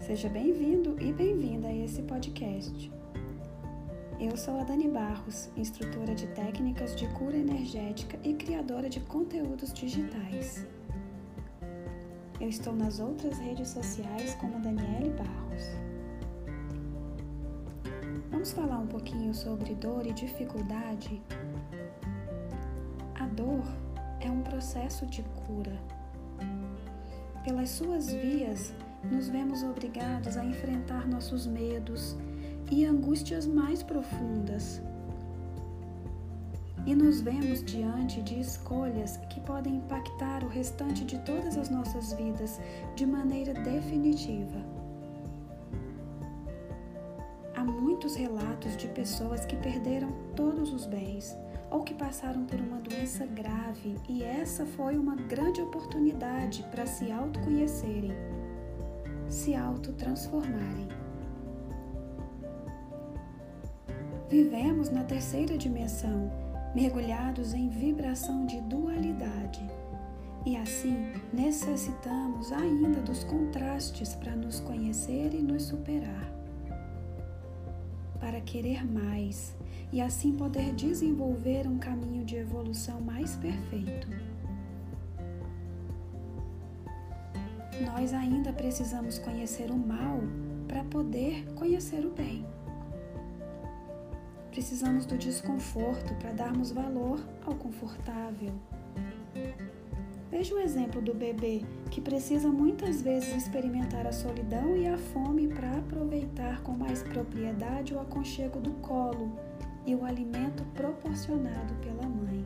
Seja bem-vindo e bem-vinda a esse podcast. Eu sou a Dani Barros, instrutora de técnicas de cura energética e criadora de conteúdos digitais. Eu estou nas outras redes sociais como Daniele Barros. Vamos falar um pouquinho sobre dor e dificuldade? A dor é um processo de cura. Pelas suas vias, nos vemos obrigados a enfrentar nossos medos e angústias mais profundas. E nos vemos diante de escolhas que podem impactar o restante de todas as nossas vidas de maneira definitiva. Há muitos relatos de pessoas que perderam todos os bens ou que passaram por uma doença grave e essa foi uma grande oportunidade para se autoconhecerem se autotransformarem. Vivemos na terceira dimensão, mergulhados em vibração de dualidade. E assim necessitamos ainda dos contrastes para nos conhecer e nos superar. Para querer mais e assim poder desenvolver um caminho de evolução mais perfeito. Nós ainda precisamos conhecer o mal para poder conhecer o bem. Precisamos do desconforto para darmos valor ao confortável. Veja o exemplo do bebê que precisa muitas vezes experimentar a solidão e a fome para aproveitar com mais propriedade o aconchego do colo e o alimento proporcionado pela mãe.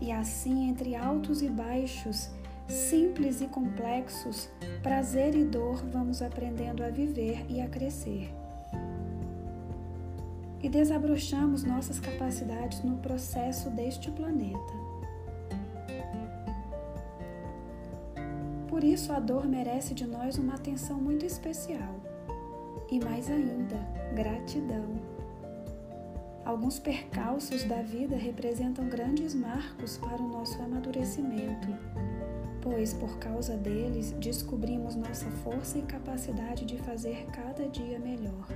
E assim, entre altos e baixos, simples e complexos, prazer e dor, vamos aprendendo a viver e a crescer. E desabrochamos nossas capacidades no processo deste planeta. Por isso, a dor merece de nós uma atenção muito especial. E mais ainda, gratidão. Alguns percalços da vida representam grandes marcos para o nosso amadurecimento pois por causa deles descobrimos nossa força e capacidade de fazer cada dia melhor.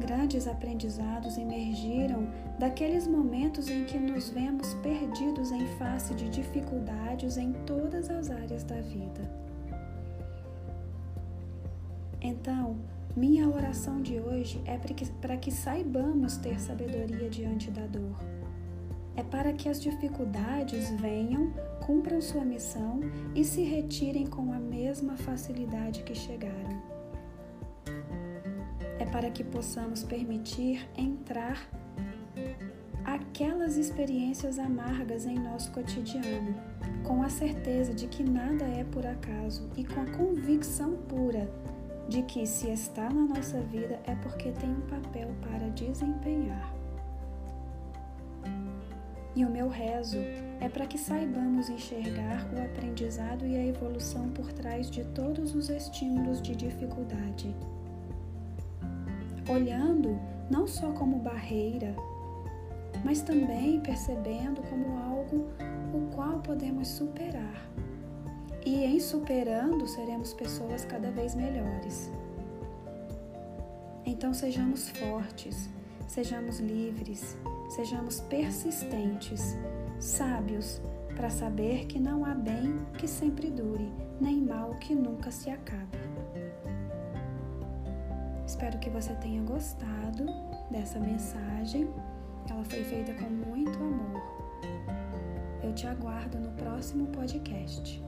Grandes aprendizados emergiram daqueles momentos em que nos vemos perdidos em face de dificuldades em todas as áreas da vida. Então, minha oração de hoje é para que saibamos ter sabedoria diante da dor é para que as dificuldades venham, cumpram sua missão e se retirem com a mesma facilidade que chegaram. É para que possamos permitir entrar aquelas experiências amargas em nosso cotidiano, com a certeza de que nada é por acaso e com a convicção pura de que se está na nossa vida é porque tem um papel para desempenhar. E o meu rezo é para que saibamos enxergar o aprendizado e a evolução por trás de todos os estímulos de dificuldade. Olhando não só como barreira, mas também percebendo como algo o qual podemos superar. E em superando, seremos pessoas cada vez melhores. Então sejamos fortes, sejamos livres, sejamos persistentes, sábios, para saber que não há bem que sempre dure, nem mal que nunca se acabe. Espero que você tenha gostado dessa mensagem. Ela foi feita com muito amor. Eu te aguardo no próximo podcast.